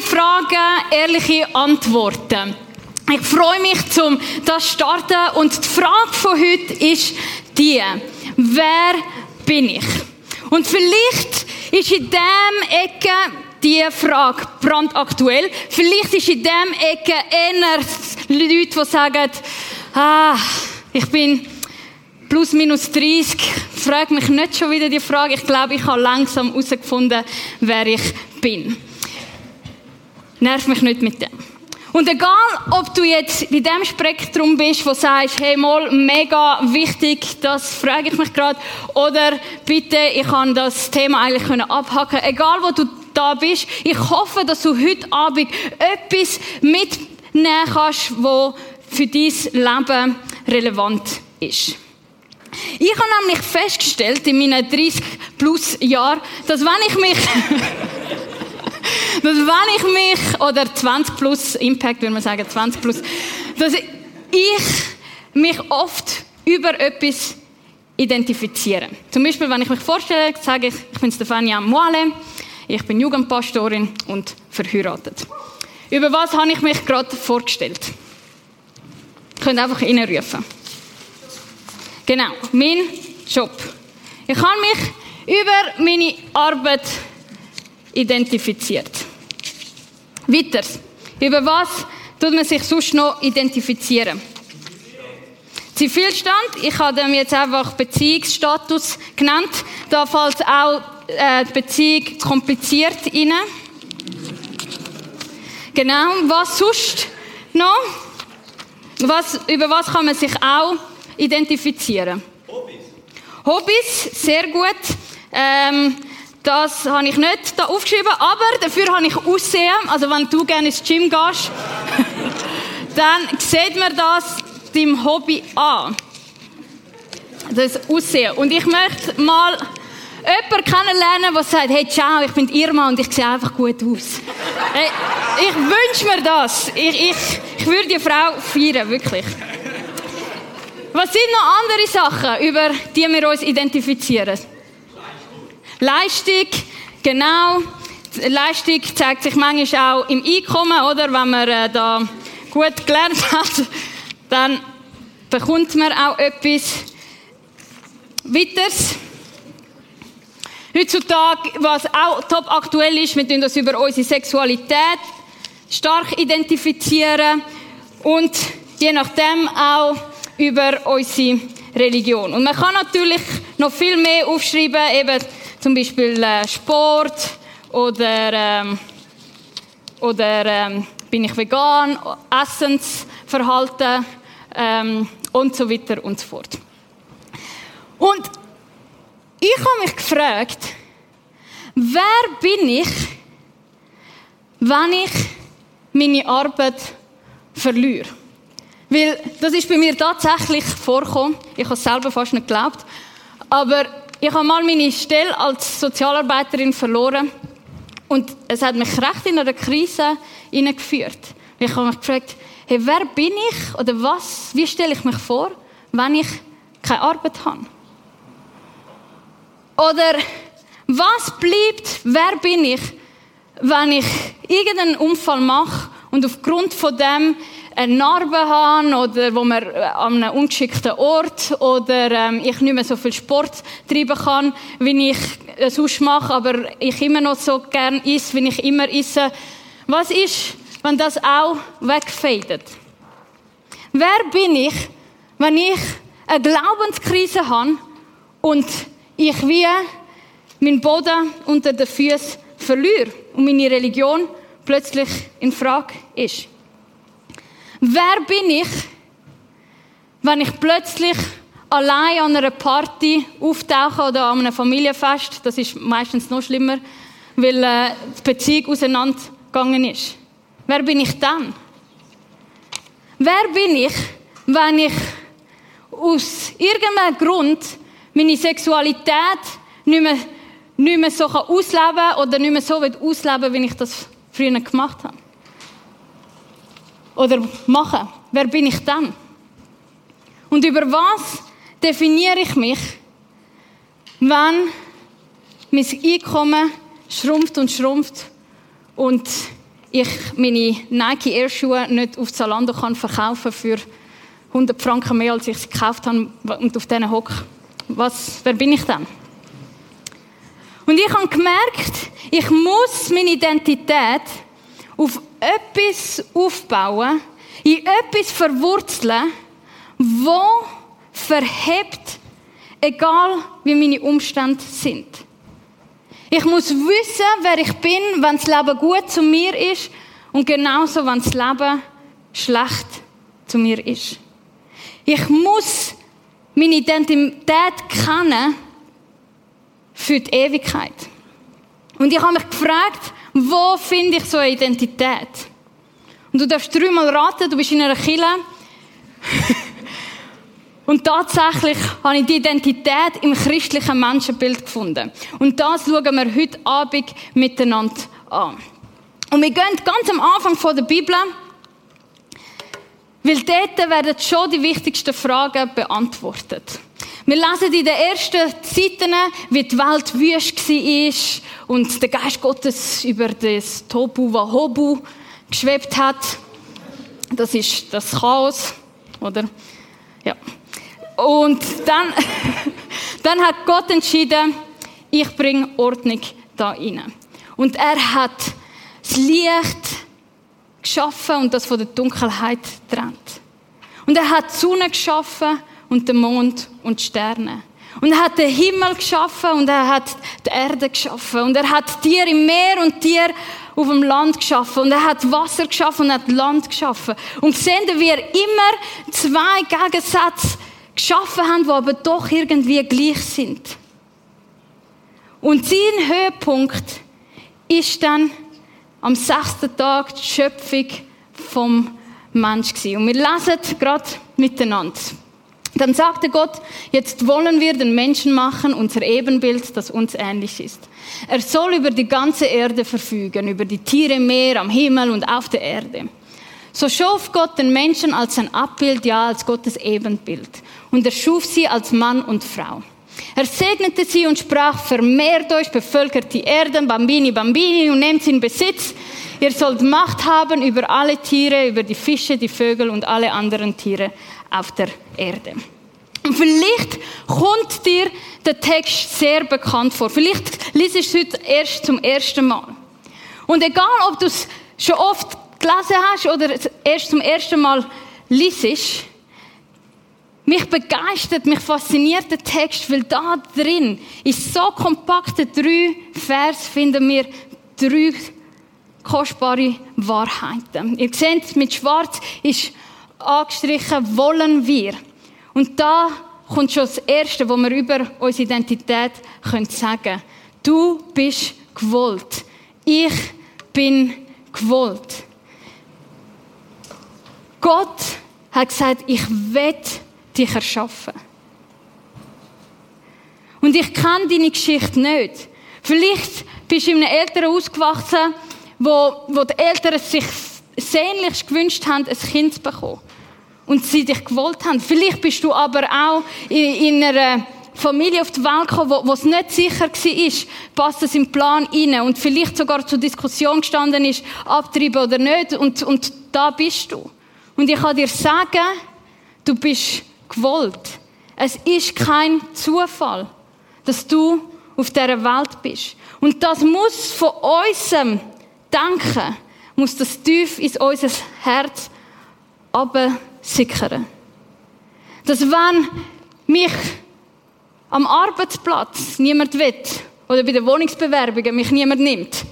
Fragen, ehrliche Antworten. Ich freue mich, zum das starten und die Frage von heute ist die: Wer bin ich? Und vielleicht ist in dem Ecke die Frage brandaktuell. Vielleicht ist in dem Ecke eher Leute, die sagen, ah, ich bin plus minus 30. Frag mich nicht schon wieder die Frage. Ich glaube, ich habe langsam herausgefunden, wer ich bin. Nerv mich nicht mit dem. Und egal, ob du jetzt bei dem Spektrum bist, wo sagst, hey, mal, mega wichtig, das frage ich mich gerade, oder bitte, ich kann das Thema eigentlich können abhaken. Egal, wo du da bist, ich hoffe, dass du heute Abend etwas mitnehmen kannst, wo für dein Leben relevant ist. Ich habe nämlich festgestellt in meinen 30 plus Jahren, dass wenn ich mich dass wenn ich mich, oder 20 plus Impact, würde man sagen, 20 plus, dass ich mich oft über etwas identifiziere. Zum Beispiel, wenn ich mich vorstelle, sage ich, ich bin Stefania Moale, ich bin Jugendpastorin und verheiratet. Über was habe ich mich gerade vorgestellt? Ihr könnt einfach reinrufen. Genau, mein Job. Ich habe mich über meine Arbeit identifiziert. Weiter. Über was tut man sich sonst noch identifizieren? Zivilstand. Ich habe dem jetzt einfach Beziehungsstatus genannt. Da fällt auch äh, die Beziehung kompliziert rein. Genau. Was sonst noch? Was, über was kann man sich auch identifizieren? Hobbys. Hobbys, sehr gut. Ähm, das habe ich nicht da aufgeschrieben, aber dafür habe ich Aussehen. Also wenn du gerne ins Gym gehst, dann sieht man das deinem Hobby an. Das Aussehen. Und ich möchte mal jemanden kennenlernen, der sagt, hey, ciao, ich bin Irma und ich sehe einfach gut aus. hey, ich wünsche mir das. Ich, ich, ich würde die Frau feiern, wirklich. Was sind noch andere Sachen, über die wir uns identifizieren? Leistung, genau. Leistung zeigt sich manchmal auch im Einkommen, oder? Wenn man äh, da gut gelernt hat, dann bekommt man auch etwas. Weiters. Heutzutage, was auch top aktuell ist, wir tun das über unsere Sexualität stark identifizieren und je nachdem auch über unsere Religion. Und man kann natürlich noch viel mehr aufschreiben, eben zum Beispiel äh, Sport oder, ähm, oder ähm, bin ich vegan, Essensverhalten ähm, und so weiter und so fort. Und ich habe mich gefragt, wer bin ich, wenn ich meine Arbeit verliere? Weil das ist bei mir tatsächlich vorgekommen. Ich habe es selber fast nicht geglaubt. Aber ich habe mal meine Stelle als Sozialarbeiterin verloren und es hat mich recht in eine Krise hineingeführt. Ich habe mich gefragt, hey, wer bin ich oder was, wie stelle ich mich vor, wenn ich keine Arbeit habe? Oder was bleibt, wer bin ich, wenn ich irgendeinen Unfall mache und aufgrund von dem eine Narbe habe oder wo man äh, an einem ungeschickten Ort oder ähm, ich nicht mehr so viel Sport treiben kann, wie ich es sonst mache, aber ich immer noch so gern esse, wie ich immer esse. Was ist, wenn das auch wegfadet? Wer bin ich, wenn ich eine Glaubenskrise habe und ich wie meinen Boden unter den Füßen verliere und meine Religion plötzlich in Frage ist? Wer bin ich, wenn ich plötzlich allein an einer Party auftauche oder an einem Familienfest? Das ist meistens noch schlimmer, weil äh, die Beziehung auseinandergegangen ist. Wer bin ich dann? Wer bin ich, wenn ich aus irgendeinem Grund meine Sexualität nicht mehr, nicht mehr so ausleben kann oder nicht mehr so ausleben will, wie ich das früher gemacht habe? oder machen? Wer bin ich dann? Und über was definiere ich mich, wenn mein Einkommen schrumpft und schrumpft und ich meine Nike Air Schuhe nicht auf Zalando kann verkaufen für 100 Franken mehr, als ich sie gekauft habe und auf diesen Hock. Was, wer bin ich dann? Und ich habe gemerkt, ich muss meine Identität auf etwas aufbauen, in etwas verwurzeln, wo verhebt, egal wie meine Umstände sind. Ich muss wissen, wer ich bin, wenn das Leben gut zu mir ist und genauso, wenn das Leben schlecht zu mir ist. Ich muss meine Identität kennen für die Ewigkeit. Und ich habe mich gefragt, wo finde ich so eine Identität? Und du darfst dreimal raten, du bist in einer Kille. Und tatsächlich habe ich die Identität im christlichen Menschenbild gefunden. Und das schauen wir heute Abend miteinander an. Und wir gehen ganz am Anfang von der Bibel weil dort werden schon die wichtigsten Fragen beantwortet. Wir lesen in den ersten Seiten, wie die Welt wüst war und der Geist Gottes über das Tobu Wahobu geschwebt hat. Das ist das Chaos, oder? Ja. Und dann, dann hat Gott entschieden, ich bringe Ordnung da rein. Und er hat das Licht geschaffen und das von der Dunkelheit trennt. Und er hat die Sonne geschaffen und den Mond und die Sterne. Und er hat den Himmel geschaffen und er hat die Erde geschaffen. Und er hat Tiere im Meer und Tiere auf dem Land geschaffen. Und er hat Wasser geschaffen und er hat Land geschaffen. Und sehen wir immer zwei Gegensätze geschaffen haben, die aber doch irgendwie gleich sind. Und sein Höhepunkt ist dann am sechsten Tag die Schöpfung vom Mensch gewesen. Und wir lesen gerade miteinander. Dann sagte Gott, jetzt wollen wir den Menschen machen, unser Ebenbild, das uns ähnlich ist. Er soll über die ganze Erde verfügen, über die Tiere im Meer, am Himmel und auf der Erde. So schuf Gott den Menschen als sein Abbild, ja, als Gottes Ebenbild. Und er schuf sie als Mann und Frau. Er segnete sie und sprach, vermehrt euch, bevölkert die Erde, Bambini, Bambini und nehmt sie in Besitz. Ihr sollt Macht haben über alle Tiere, über die Fische, die Vögel und alle anderen Tiere auf der Erde. Und vielleicht kommt dir der Text sehr bekannt vor. Vielleicht liest es heute erst zum ersten Mal. Und egal, ob du es schon oft gelesen hast oder erst zum ersten Mal liest, mich begeistert, mich fasziniert der Text, weil da drin ist so kompakte drei Vers finden wir drei kostbare Wahrheiten. Ihr seht, mit Schwarz ist angestrichen, wollen wir. Und da kommt schon das Erste, wo wir über unsere Identität sagen können. Du bist gewollt. Ich bin gewollt. Gott hat gesagt, ich will dich erschaffen. Und ich kenne deine Geschichte nicht. Vielleicht bist du in einem Eltern ausgewachsen, wo, wo die Eltern sich sehnlichst gewünscht haben, ein Kind zu bekommen. Und sie dich gewollt haben. Vielleicht bist du aber auch in, in einer Familie auf die Welt gekommen, wo, es nicht sicher war, passt das im Plan rein und vielleicht sogar zur Diskussion gestanden ist, abtreiben oder nicht. Und, und da bist du. Und ich kann dir sagen, du bist gewollt. Es ist kein Zufall, dass du auf dieser Welt bist. Und das muss von unserem Denken, muss das tief in unser Herz sickern. Dass wenn mich am Arbeitsplatz niemand will, oder bei den Wohnungsbewerbungen mich niemand nimmt,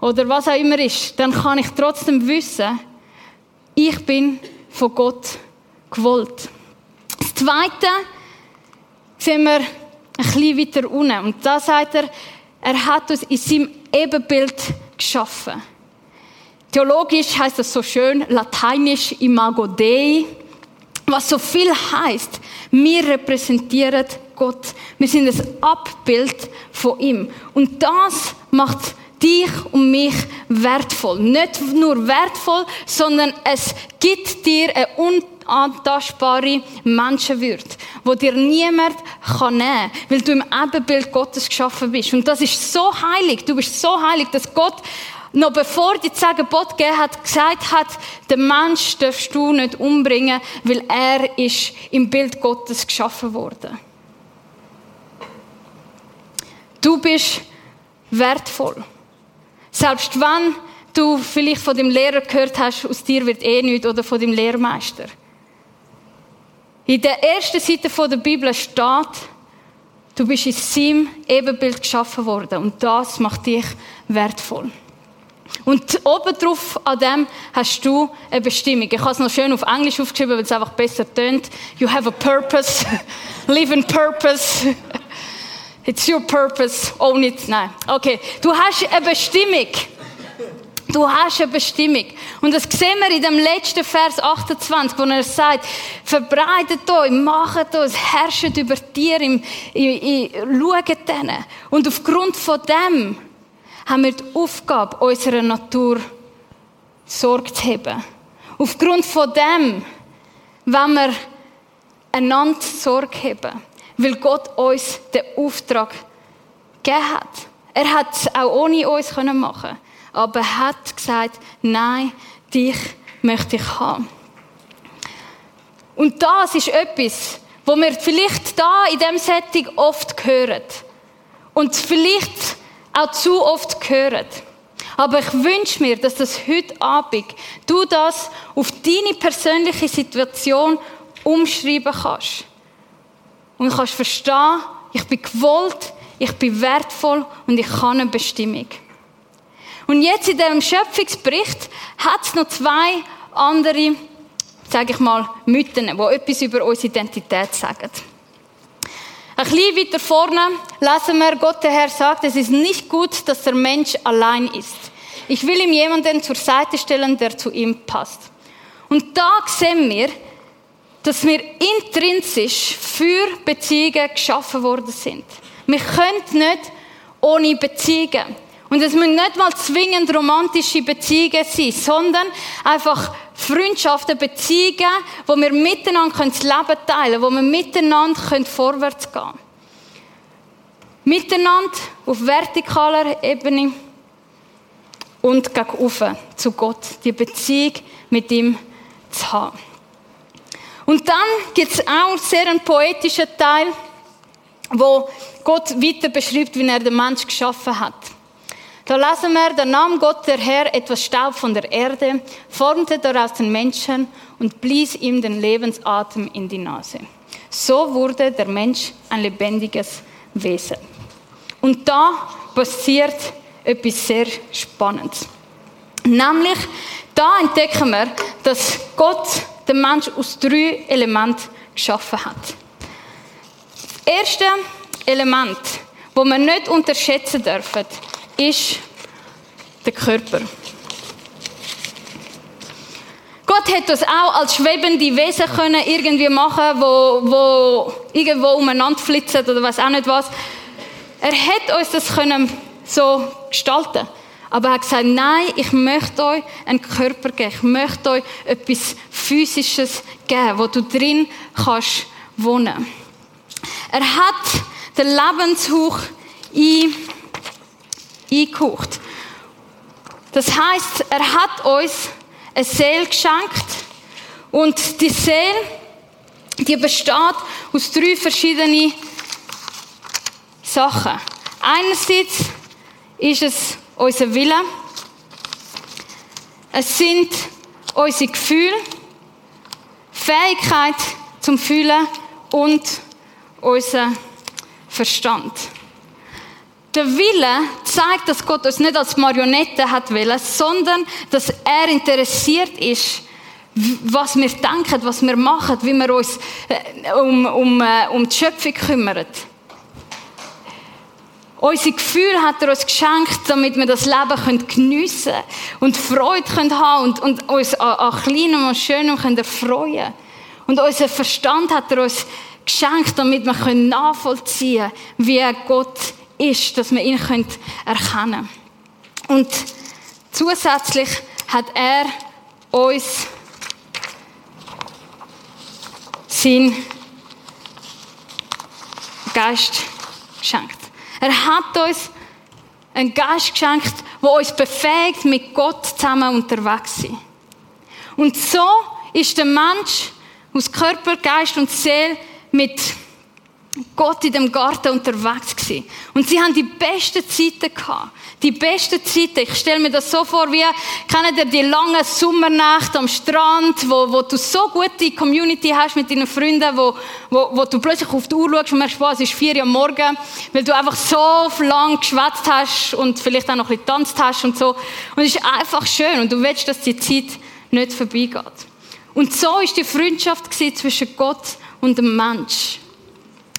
oder was auch immer ist, dann kann ich trotzdem wissen, ich bin von Gott gewollt. Das Zweite sehen wir ein bisschen weiter unten. Und da sagt er, er hat uns in seinem Ebenbild geschaffen. Theologisch heißt das so schön, lateinisch Imago Dei, was so viel heißt, wir repräsentieren Gott. Wir sind ein Abbild von ihm. Und das macht dich und mich wertvoll. Nicht nur wertvoll, sondern es gibt dir eine unantastbare Menschenwürde, wo dir niemand kann nehmen, weil du im Ebenbild Gottes geschaffen bist. Und das ist so heilig. Du bist so heilig, dass Gott noch bevor die zehn Gebote gegeben hat, gesagt hat, den Mensch darfst du nicht umbringen, weil er ist im Bild Gottes geschaffen worden. Du bist wertvoll. Selbst wenn du vielleicht von dem Lehrer gehört hast, aus dir wird eh nichts, oder von dem Lehrmeister. In der ersten Seite der Bibel steht, du bist in seinem Ebenbild geschaffen worden und das macht dich wertvoll. Und obendrauf an dem hast du eine Bestimmung. Ich habe es noch schön auf Englisch aufgeschrieben, weil es einfach besser tönt. You have a purpose. Live in purpose. It's your purpose. Own it. Nein. Okay. Du hast eine Bestimmung. Du hast eine Bestimmung. Und das sehen wir in dem letzten Vers 28, wo er sagt, verbreitet euch, macht euch, herrscht über Tiere, schaut denen. Und aufgrund von dem haben wir die Aufgabe, unserer Natur Sorge zu haben. Aufgrund von dem, wenn wir einander Sorge haben, weil Gott uns den Auftrag gegeben hat. Er hat es auch ohne uns machen können aber er hat gesagt, nein, dich möchte ich haben. Und das ist etwas, wo wir vielleicht da in dem Setting oft hören. Und vielleicht auch zu oft hören. Aber ich wünsche mir, dass das heute Abend du das auf deine persönliche Situation umschreiben kannst. Und kannst verstehen, ich bin gewollt, ich bin wertvoll und ich kann eine Bestimmung. Und jetzt in diesem Schöpfungsbericht hat es noch zwei andere, sage ich mal, Mythen, die etwas über unsere Identität sagen. Ein bisschen weiter vorne lesen wir, Gott der Herr sagt, es ist nicht gut, dass der Mensch allein ist. Ich will ihm jemanden zur Seite stellen, der zu ihm passt. Und da sehen wir, dass wir intrinsisch für Beziehungen geschaffen worden sind. Wir können nicht ohne Beziehungen. Und es müssen nicht mal zwingend romantische Beziehungen sein, sondern einfach Freundschaften, Beziehungen, wo wir miteinander das Leben teilen können, wo wir miteinander vorwärts gehen können. Miteinander auf vertikaler Ebene und gegen zu Gott, die Beziehung mit ihm zu haben. Und dann gibt es auch sehr einen poetischen Teil, wo Gott weiter beschreibt, wie er den Mensch geschaffen hat. Da lassen wir, da nahm Gott der Herr etwas Staub von der Erde, formte daraus den Menschen und blies ihm den Lebensatem in die Nase. So wurde der Mensch ein lebendiges Wesen. Und da passiert etwas sehr Spannendes. Nämlich, da entdecken wir, dass Gott den Mensch aus drei Elementen geschaffen hat. Das erste Element, das wir nicht unterschätzen dürfen, ist der Körper. Gott hätte das auch als schwebende Wesen können irgendwie machen, wo, wo irgendwo umeinander flitzen oder was auch nicht was. Er hätte uns das können so gestalten. Aber er hat gesagt, nein, ich möchte euch einen Körper geben. Ich möchte euch etwas Physisches geben, wo du drin kannst wohnen. Er hat den Lebenshauch ein eingehaucht. Das heißt, er hat uns eine Seele geschenkt und die Seele, die besteht aus drei verschiedenen Sachen. Einerseits ist es unser Wille, es sind unsere Gefühle, Fähigkeit zum Fühlen und unser Verstand. Der Wille zeigt, dass Gott uns nicht als Marionette hat wollen, sondern dass er interessiert ist, was wir denken, was wir machen, wie wir uns äh, um, um, äh, um die Schöpfung kümmern. Unsere Gefühle hat er uns geschenkt, damit wir das Leben geniessen können und Freude haben können und, und uns an, an Kleinem und Schönem können Und unseren Verstand hat er uns geschenkt, damit wir nachvollziehen können, wie Gott ist, dass wir ihn erkennen können. Und zusätzlich hat er uns sein Geist geschenkt. Er hat uns einen Geist geschenkt, wo uns befähigt, mit Gott zusammen unterwegs zu sein. Und so ist der Mensch aus Körper, Geist und Seele mit Gott in dem Garten unterwegs gewesen. Und sie haben die besten Zeiten gehabt. Die besten Zeiten. Ich stelle mir das so vor, wie, kennt ihr die langen Sommernächte am Strand, wo, wo du so gute Community hast mit deinen Freunden, wo, wo, wo du plötzlich auf die Uhr schaust und merkst, es ist vier Uhr am Morgen, weil du einfach so lang geschwätzt hast und vielleicht auch noch ein bisschen getanzt hast und so. Und es ist einfach schön und du willst, dass die Zeit nicht vorbeigeht. Und so ist die Freundschaft zwischen Gott und dem Mensch.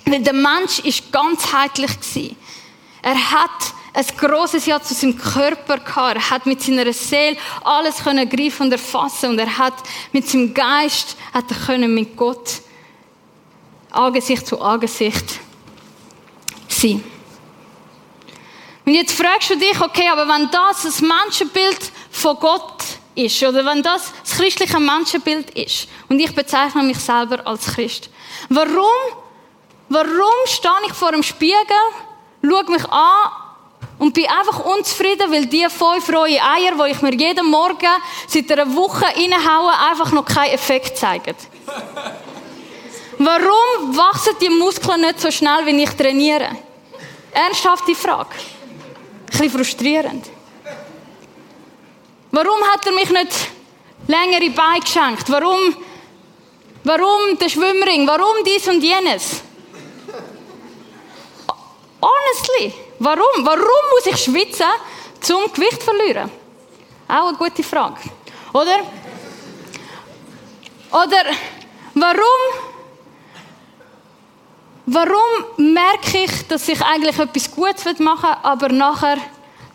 Weil der Mensch ist ganzheitlich gewesen. Er hat ein grosses Ja zu seinem Körper gehabt. Er hat mit seiner Seele alles können greifen und erfassen und er hat mit seinem Geist hat er können mit Gott Angesicht zu Angesicht sein. Und jetzt fragst du dich, okay, aber wenn das das Menschenbild von Gott ist oder wenn das das christliche Menschenbild ist und ich bezeichne mich selber als Christ, warum Warum stehe ich vor dem Spiegel, schaue mich an und bin einfach unzufrieden, weil die fünf rohe Eier, die ich mir jeden Morgen seit einer Woche reinhaue, einfach noch keinen Effekt zeigen? Warum wachsen die Muskeln nicht so schnell, wenn ich trainiere? Ernsthafte Frage. Ein bisschen frustrierend. Warum hat er mich nicht längere Beine geschenkt? Warum, warum der Schwimmring? Warum dies und jenes? Honestly. Warum? Warum muss ich schwitzen, zum Gewicht zu verlieren? Auch eine gute Frage. Oder? Oder warum, warum merke ich, dass ich eigentlich etwas Gutes machen will, aber nachher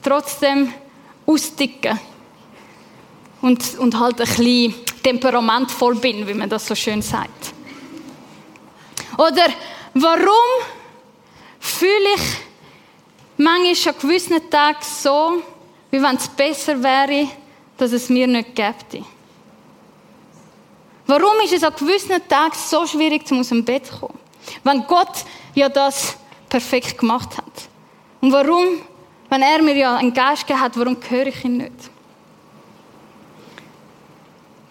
trotzdem ausdicke und, und halt ein bisschen temperamentvoll bin, wie man das so schön sagt? Oder warum fühle ich manchmal an gewissen Tagen so, wie wenn es besser wäre, dass es mir nicht gäbe. Warum ist es an gewissen Tagen so schwierig, aus dem Bett zu kommen? Wenn Gott ja das perfekt gemacht hat. Und warum, wenn er mir ja einen Geist gegeben hat, warum höre ich ihn nicht?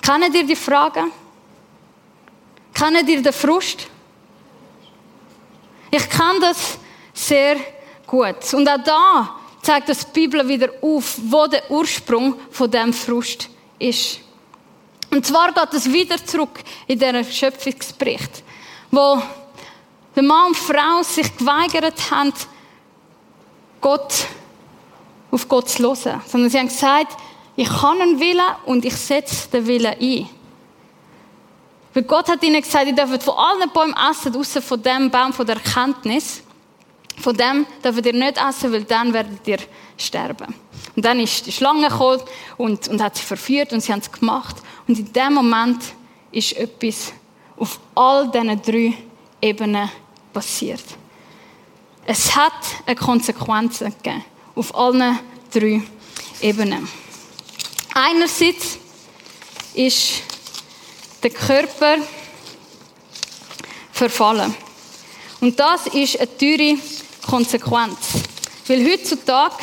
Kennen ihr die Fragen? Kennen ihr den Frust? Ich kann das sehr gut. Und auch da zeigt das die Bibel wieder auf, wo der Ursprung von dem Frust ist. Und zwar geht es wieder zurück in den Schöpfungsbericht, wo der Mann und Frau sich geweigert haben, Gott, auf Gott zu hören. Sondern sie haben gesagt, ich kann einen Willen und ich setze den Willen ein. Weil Gott hat ihnen gesagt, ihr dürft von allen Bäumen essen, außer von dem Baum von der Erkenntnis. Von dem dürft ihr nicht essen, weil dann werdet ihr sterben. Und dann ist die Schlange gekommen und, und hat sie verführt und sie haben es gemacht. Und in dem Moment ist etwas auf all diesen drei Ebenen passiert. Es hat eine Konsequenz gegeben. Auf allen drei Ebenen. Einerseits ist der Körper verfallen. Und das ist eine teure Konsequenz. Weil heutzutage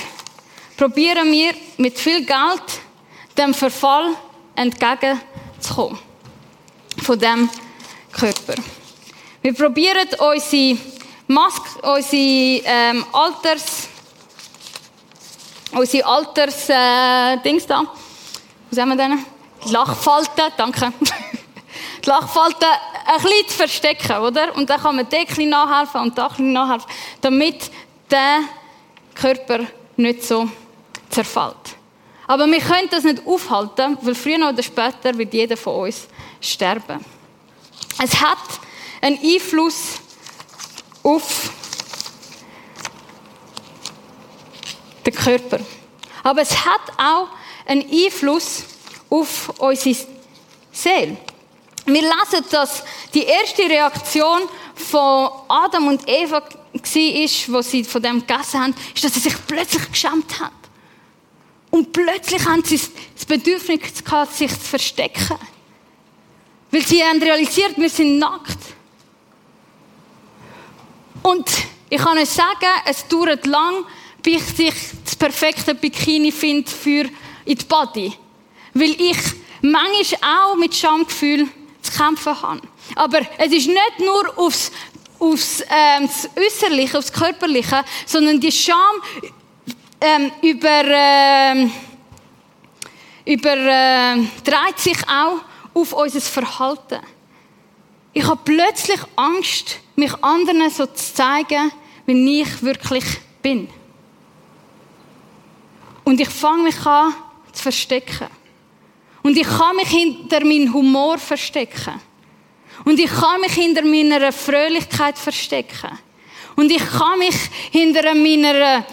probieren wir mit viel Geld dem Verfall entgegenzukommen. Von dem Körper. Wir probieren unsere Maske, unsere ähm, Alters, unsere Alters, äh, Dings da, wie sagen wir denn? Lachfalten, danke. die Lachfalten ein bisschen zu verstecken, oder? Und dann kann man Deckel nachhelfen und da ein nachhelfen, damit der Körper nicht so zerfällt. Aber wir können das nicht aufhalten, weil früher oder später wird jeder von uns sterben. Es hat einen Einfluss auf den Körper. Aber es hat auch einen Einfluss auf unsere Seele. Wir lesen, dass die erste Reaktion von Adam und Eva war, wo sie von dem gegessen haben, ist, dass sie sich plötzlich geschämt haben. Und plötzlich haben sie das Bedürfnis gehabt, sich zu verstecken. Weil sie haben realisiert, wir sind nackt. Und ich kann euch sagen, es dauert lang, bis ich das perfekte Bikini finde für in die Body. Weil ich manchmal auch mit Schamgefühl zu kämpfen habe. Aber es ist nicht nur aufs, aufs ähm, das Äußerliche, aufs Körperliche, sondern die Scham ähm, über, ähm, über, äh, dreht sich auch auf unser Verhalten. Ich habe plötzlich Angst, mich anderen so zu zeigen, wie ich wirklich bin. Und ich fange mich an zu verstecken. Und ich kann mich hinter meinem Humor verstecken. Und ich kann mich hinter meiner Fröhlichkeit verstecken. Und ich kann mich hinter meiner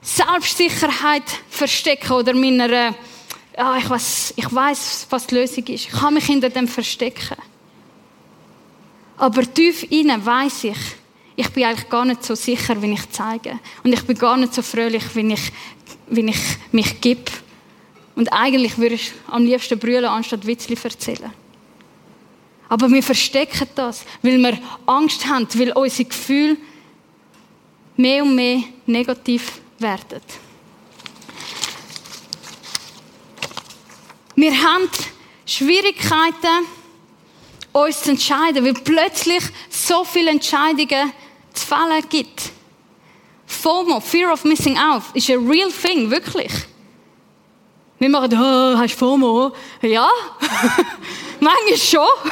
Selbstsicherheit verstecken oder meiner, ja, ich weiß, ich weiß, was die Lösung ist. Ich kann mich hinter dem verstecken. Aber tief innen weiß ich, ich bin eigentlich gar nicht so sicher, wie ich zeige. Und ich bin gar nicht so fröhlich, wie ich, wie ich mich gebe. Und eigentlich würde ich am liebsten brüllen, anstatt Witzli erzählen. Aber wir verstecken das, weil wir Angst haben, weil unsere Gefühle mehr und mehr negativ werden. Wir haben Schwierigkeiten, uns zu entscheiden, weil plötzlich so viele Entscheidungen zu fällen gibt. FOMO, Fear of Missing Out, ist ein real thing, wirklich. Wir machen, oh, hast du FOMO? Ja, manchmal schon.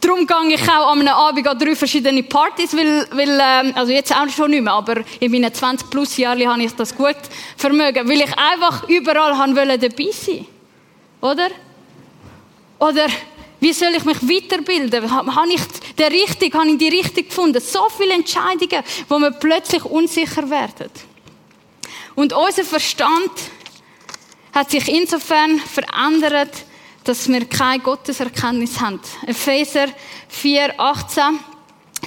Darum gehe ich auch an einem Abend an drei verschiedene Partys, weil, weil ähm, also jetzt auch schon nicht mehr, aber in meinen 20 plus Jahren habe ich das gut vermögen, weil ich einfach überall wollte dabei sein. Oder? Oder wie soll ich mich weiterbilden? Habe ich den richtig, habe ich die richtig gefunden? So viele Entscheidungen, wo wir plötzlich unsicher werden. Und unser Verstand hat sich insofern verändert, dass wir keine Gotteserkenntnis haben. Epheser 4, 18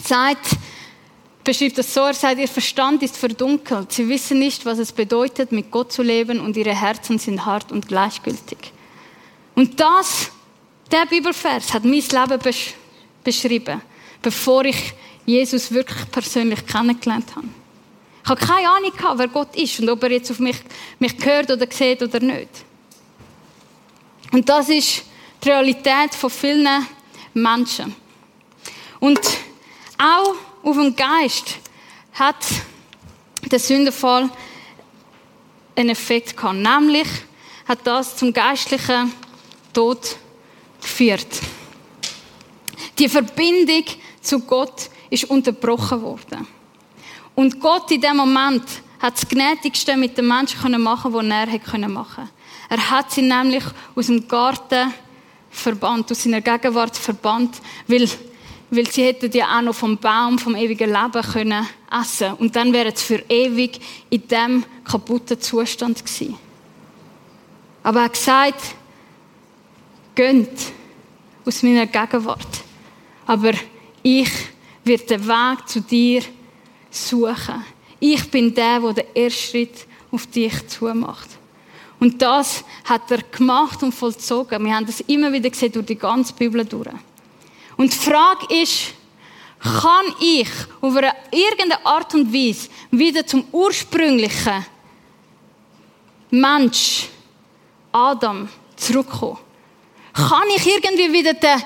sagt, beschreibt das so, er sagt, ihr Verstand ist verdunkelt. Sie wissen nicht, was es bedeutet, mit Gott zu leben und ihre Herzen sind hart und gleichgültig. Und das, der Bibelvers hat mein Leben besch beschrieben, bevor ich Jesus wirklich persönlich kennengelernt habe. Ich habe keine Ahnung gehabt, wer Gott ist und ob er jetzt auf mich, mich hört oder sieht oder nicht. Und das ist die Realität von vielen Menschen. Und auch auf den Geist hat der Sündenfall einen Effekt gehabt. Nämlich hat das zum geistlichen Tod geführt. Die Verbindung zu Gott ist unterbrochen worden. Und Gott in dem Moment hat das Gnädigste mit den Menschen machen können, was er hätte machen können. Er hat sie nämlich aus dem Garten verbannt, aus seiner Gegenwart verbannt, weil, weil sie hätten ja auch noch vom Baum vom ewigen Leben können essen und dann wären sie für ewig in dem kaputten Zustand gewesen. Aber er hat gesagt, gönnt aus meiner Gegenwart. Aber ich werde den Weg zu dir suchen. Ich bin der, der den ersten Schritt auf dich zumacht. Und das hat er gemacht und vollzogen. Wir haben das immer wieder gesehen durch die ganze Bibel durch. Und die Frage ist, kann ich auf eine irgendeine Art und Weise wieder zum ursprünglichen Mensch, Adam, zurückkommen? Kann ich irgendwie wieder den,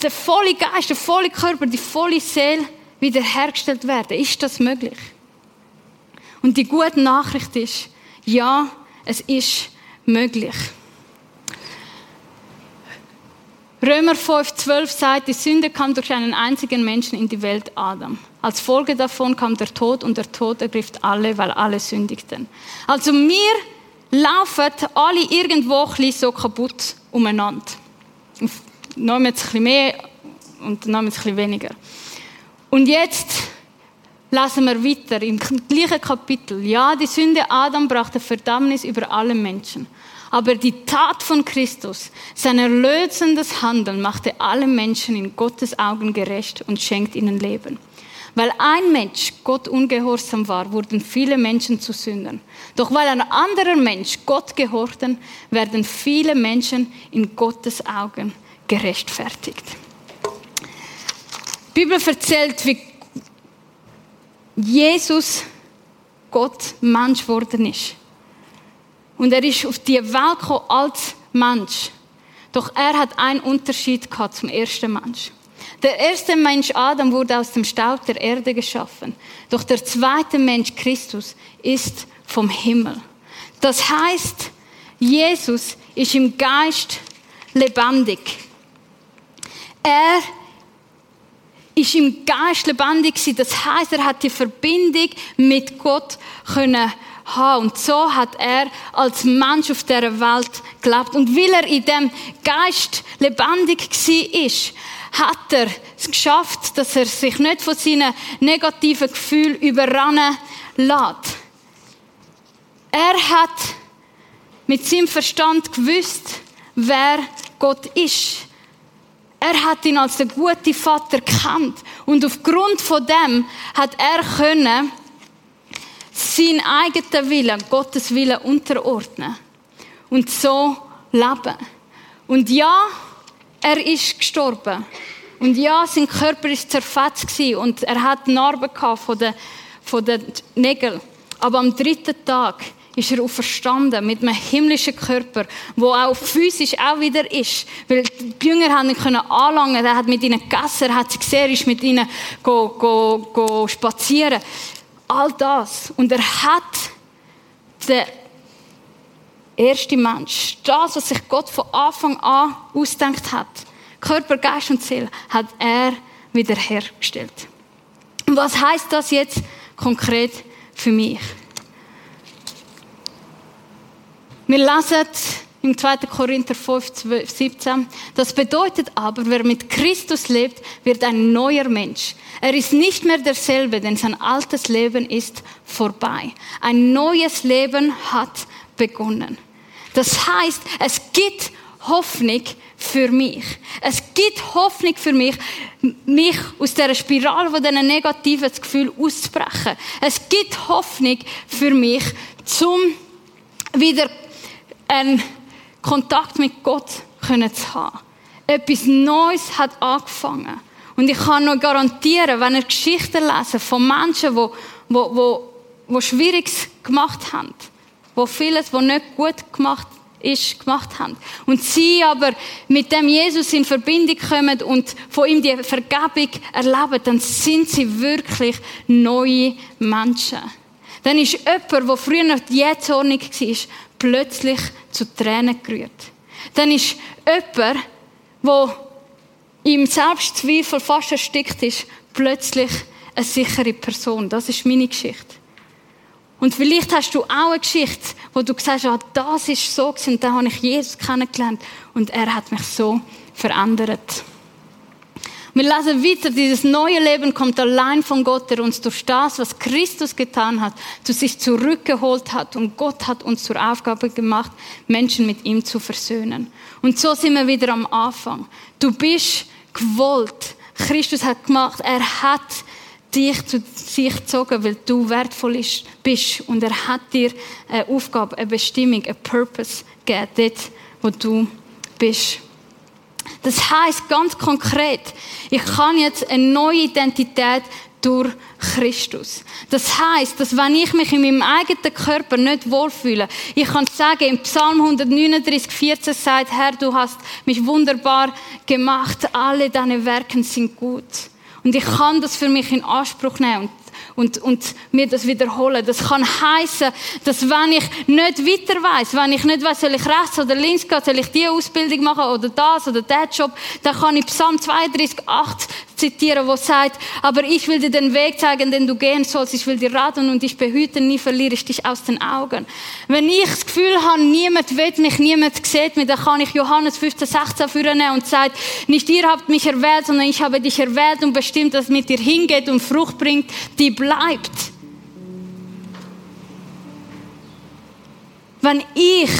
den vollen Geist, den vollen Körper, die volle Seele wiederhergestellt werden? Ist das möglich? Und die gute Nachricht ist, ja, es ist möglich. Römer 5,12 sagt, die Sünde kam durch einen einzigen Menschen in die Welt, Adam. Als Folge davon kam der Tod und der Tod ergriff alle, weil alle sündigten. Also wir laufen alle irgendwo ein so kaputt umeinander. Nehmen jetzt ein bisschen mehr und nehmen jetzt ein bisschen weniger. Und jetzt Lassen wir weiter im gleichen Kapitel. Ja, die Sünde Adam brachte Verdammnis über alle Menschen. Aber die Tat von Christus, sein erlösendes Handeln, machte alle Menschen in Gottes Augen gerecht und schenkt ihnen Leben. Weil ein Mensch Gott ungehorsam war, wurden viele Menschen zu Sündern. Doch weil ein anderer Mensch Gott gehorchten, werden viele Menschen in Gottes Augen gerechtfertigt. Die Bibel erzählt, wie Jesus Gott Mensch geworden ist. Und er ist auf die Welt gekommen als Mensch. Doch er hat einen Unterschied gehabt zum ersten Mensch. Der erste Mensch Adam wurde aus dem Staub der Erde geschaffen. Doch der zweite Mensch Christus ist vom Himmel. Das heißt, Jesus ist im Geist lebendig. Er ist im Geist lebendig gewesen. Das heißt, er hat die Verbindung mit Gott können haben. Und so hat er als Mensch auf dieser Welt gelebt. Und weil er in dem Geist lebendig war, ist, hat er es geschafft, dass er sich nicht von seinen negativen Gefühlen überrannen lässt. Er hat mit seinem Verstand gewusst, wer Gott ist. Er hat ihn als der gute Vater kennt und aufgrund von dem hat er können seinen eigenen Willen, Gottes Willen unterordnen und so leben. Und ja, er ist gestorben. Und ja, sein Körper ist zerfetzt und er hat Narben von den, von den Nägeln. Aber am dritten Tag ist er auferstanden mit einem himmlischen Körper, wo auch physisch auch wieder ist. Weil die Jünger haben ihn können anlangen, er hat mit ihnen gegessen, er hat sie gesehen, er ist mit ihnen go, go, go spazieren. All das. Und er hat den ersten Mensch, das, was sich Gott von Anfang an ausdenkt hat, Körper, Geist und Seele, hat er wiederhergestellt. Und was heißt das jetzt konkret für mich? Wir lesen im 2. Korinther 5, 17. Das bedeutet aber, wer mit Christus lebt, wird ein neuer Mensch. Er ist nicht mehr derselbe, denn sein altes Leben ist vorbei. Ein neues Leben hat begonnen. Das heißt, es gibt Hoffnung für mich. Es gibt Hoffnung für mich, mich aus dieser Spirale von diesen negativen Gefühlen auszubrechen. Es gibt Hoffnung für mich, zum wieder einen Kontakt mit Gott können zu haben. Etwas Neues hat angefangen. Und ich kann noch garantieren, wenn ihr Geschichten lesen von Menschen, die, die, die, die Schwieriges gemacht haben, die vieles, was nicht gut gemacht ist, gemacht haben. Und sie aber mit dem Jesus in Verbindung kommen und von ihm die Vergebung erleben, dann sind sie wirklich neue Menschen. Dann ist jemand, der früher jähzornig war, plötzlich zu Tränen gerührt. Dann ist jemand, der im Selbstzweifel fast erstickt ist, plötzlich eine sichere Person. Das ist meine Geschichte. Und vielleicht hast du auch eine Geschichte, wo du gesagt ah, das ist so und da habe ich Jesus kennengelernt und er hat mich so verändert. Wir lesen weiter, dieses neue Leben kommt allein von Gott, der uns durch das, was Christus getan hat, zu sich zurückgeholt hat. Und Gott hat uns zur Aufgabe gemacht, Menschen mit ihm zu versöhnen. Und so sind wir wieder am Anfang. Du bist gewollt. Christus hat gemacht, er hat dich zu sich gezogen, weil du wertvoll bist. Und er hat dir eine Aufgabe, eine Bestimmung, eine Purpose gegeben, dort, wo du bist. Das heißt ganz konkret, ich kann jetzt eine neue Identität durch Christus. Das heißt, dass wenn ich mich in meinem eigenen Körper nicht wohlfühle, ich kann sagen, im Psalm 139, 14 sagt, Herr, du hast mich wunderbar gemacht, alle deine Werken sind gut. Und ich kann das für mich in Anspruch nehmen und, und mir das wiederholen. Das kann heißen, dass wenn ich nicht weiter weiß, wenn ich nicht weiß, soll ich rechts oder links gehen, soll ich diese Ausbildung machen oder das oder der Job, dann kann ich Psalm 32, 8 zitieren, wo sagt, aber ich will dir den Weg zeigen, den du gehen sollst. Ich will dir raten und dich behüten, nie verliere ich dich aus den Augen. Wenn ich das Gefühl habe, niemand will mich, niemand sieht mich, dann kann ich Johannes 15, 16 führen und sagt, nicht ihr habt mich erwählt, sondern ich habe dich erwählt und bestimmt, dass es mit dir hingeht und Frucht bringt, die bleibt. Wenn ich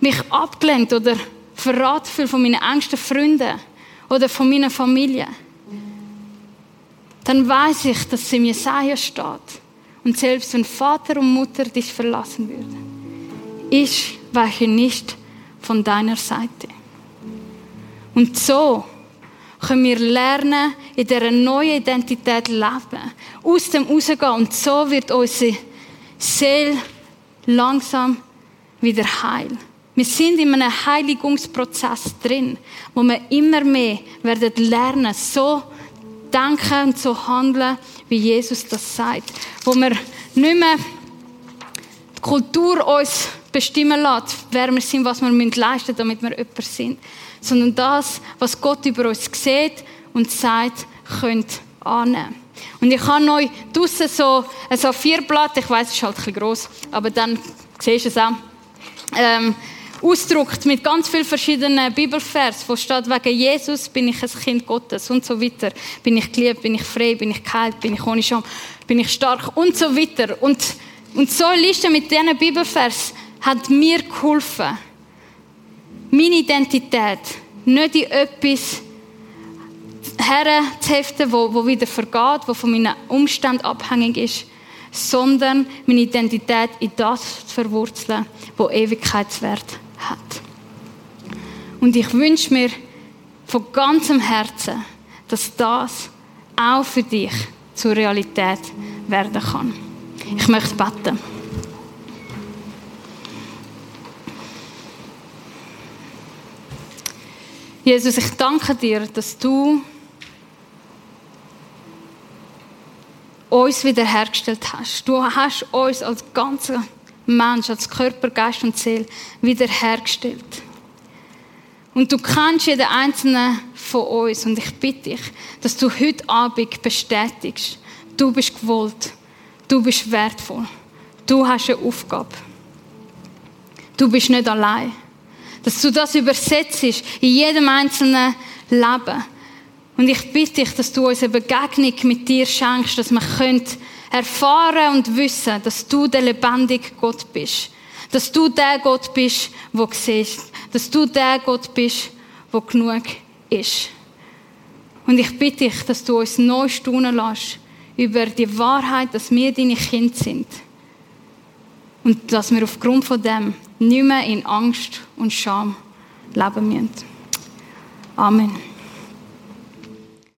mich abgelenkt oder verraten fühle von meinen engsten Freunden, oder von meiner Familie, dann weiß ich, dass sie mir Jesaja steht. Und selbst wenn Vater und Mutter dich verlassen würden, ich weiche nicht von deiner Seite. Und so können wir lernen, in dieser neuen Identität leben. Aus dem rausgehen. Und so wird unsere Seele langsam wieder heil. Wir sind in einem Heiligungsprozess drin, wo wir immer mehr werden lernen, so denken und so handeln, wie Jesus das sagt. Wo wir nicht mehr die Kultur uns bestimmen lässt, wer wir sind, was wir leisten müssen, damit wir jemand sind. Sondern das, was Gott über uns sieht und sagt, könnt annehmen. Und ich habe euch draussen so ein A4-Blatt, ich weiß, es ist halt ein bisschen gross, aber dann siehst du es auch, ähm, ausdruckt mit ganz vielen verschiedenen Bibelvers, wo steht, wegen Jesus bin ich ein Kind Gottes und so weiter. Bin ich geliebt, bin ich frei, bin ich geheilt, bin ich ohne Scham, bin ich stark und so weiter. Und, und so eine Liste mit diesen Bibelvers hat mir geholfen, meine Identität nicht in etwas herzuheften, wo, wo wieder vergeht, wo von meinen Umständen abhängig ist, sondern meine Identität in das zu verwurzeln, wo Ewigkeitswert hat. Und ich wünsche mir von ganzem Herzen, dass das auch für dich zur Realität werden kann. Ich möchte beten. Jesus, ich danke dir, dass du uns wiederhergestellt hast. Du hast uns als ganzer Mensch, als Körper, Geist und Seele wiederhergestellt. Und du kennst jeden einzelnen von uns. Und ich bitte dich, dass du heute Abend bestätigst, du bist gewollt, du bist wertvoll, du hast eine Aufgabe. Du bist nicht allein. Dass du das übersetzt in jedem einzelnen Leben. Und ich bitte dich, dass du uns eine Begegnung mit dir schenkst, dass wir erfahren und wissen, dass du der lebendige Gott bist. Dass du der Gott bist, der siehst. Dass du der Gott bist, der genug ist. Und ich bitte dich, dass du uns neu staunen lässt über die Wahrheit, dass wir deine Kinder sind. Und dass wir aufgrund von dem nicht mehr in Angst und Scham leben müssen. Amen.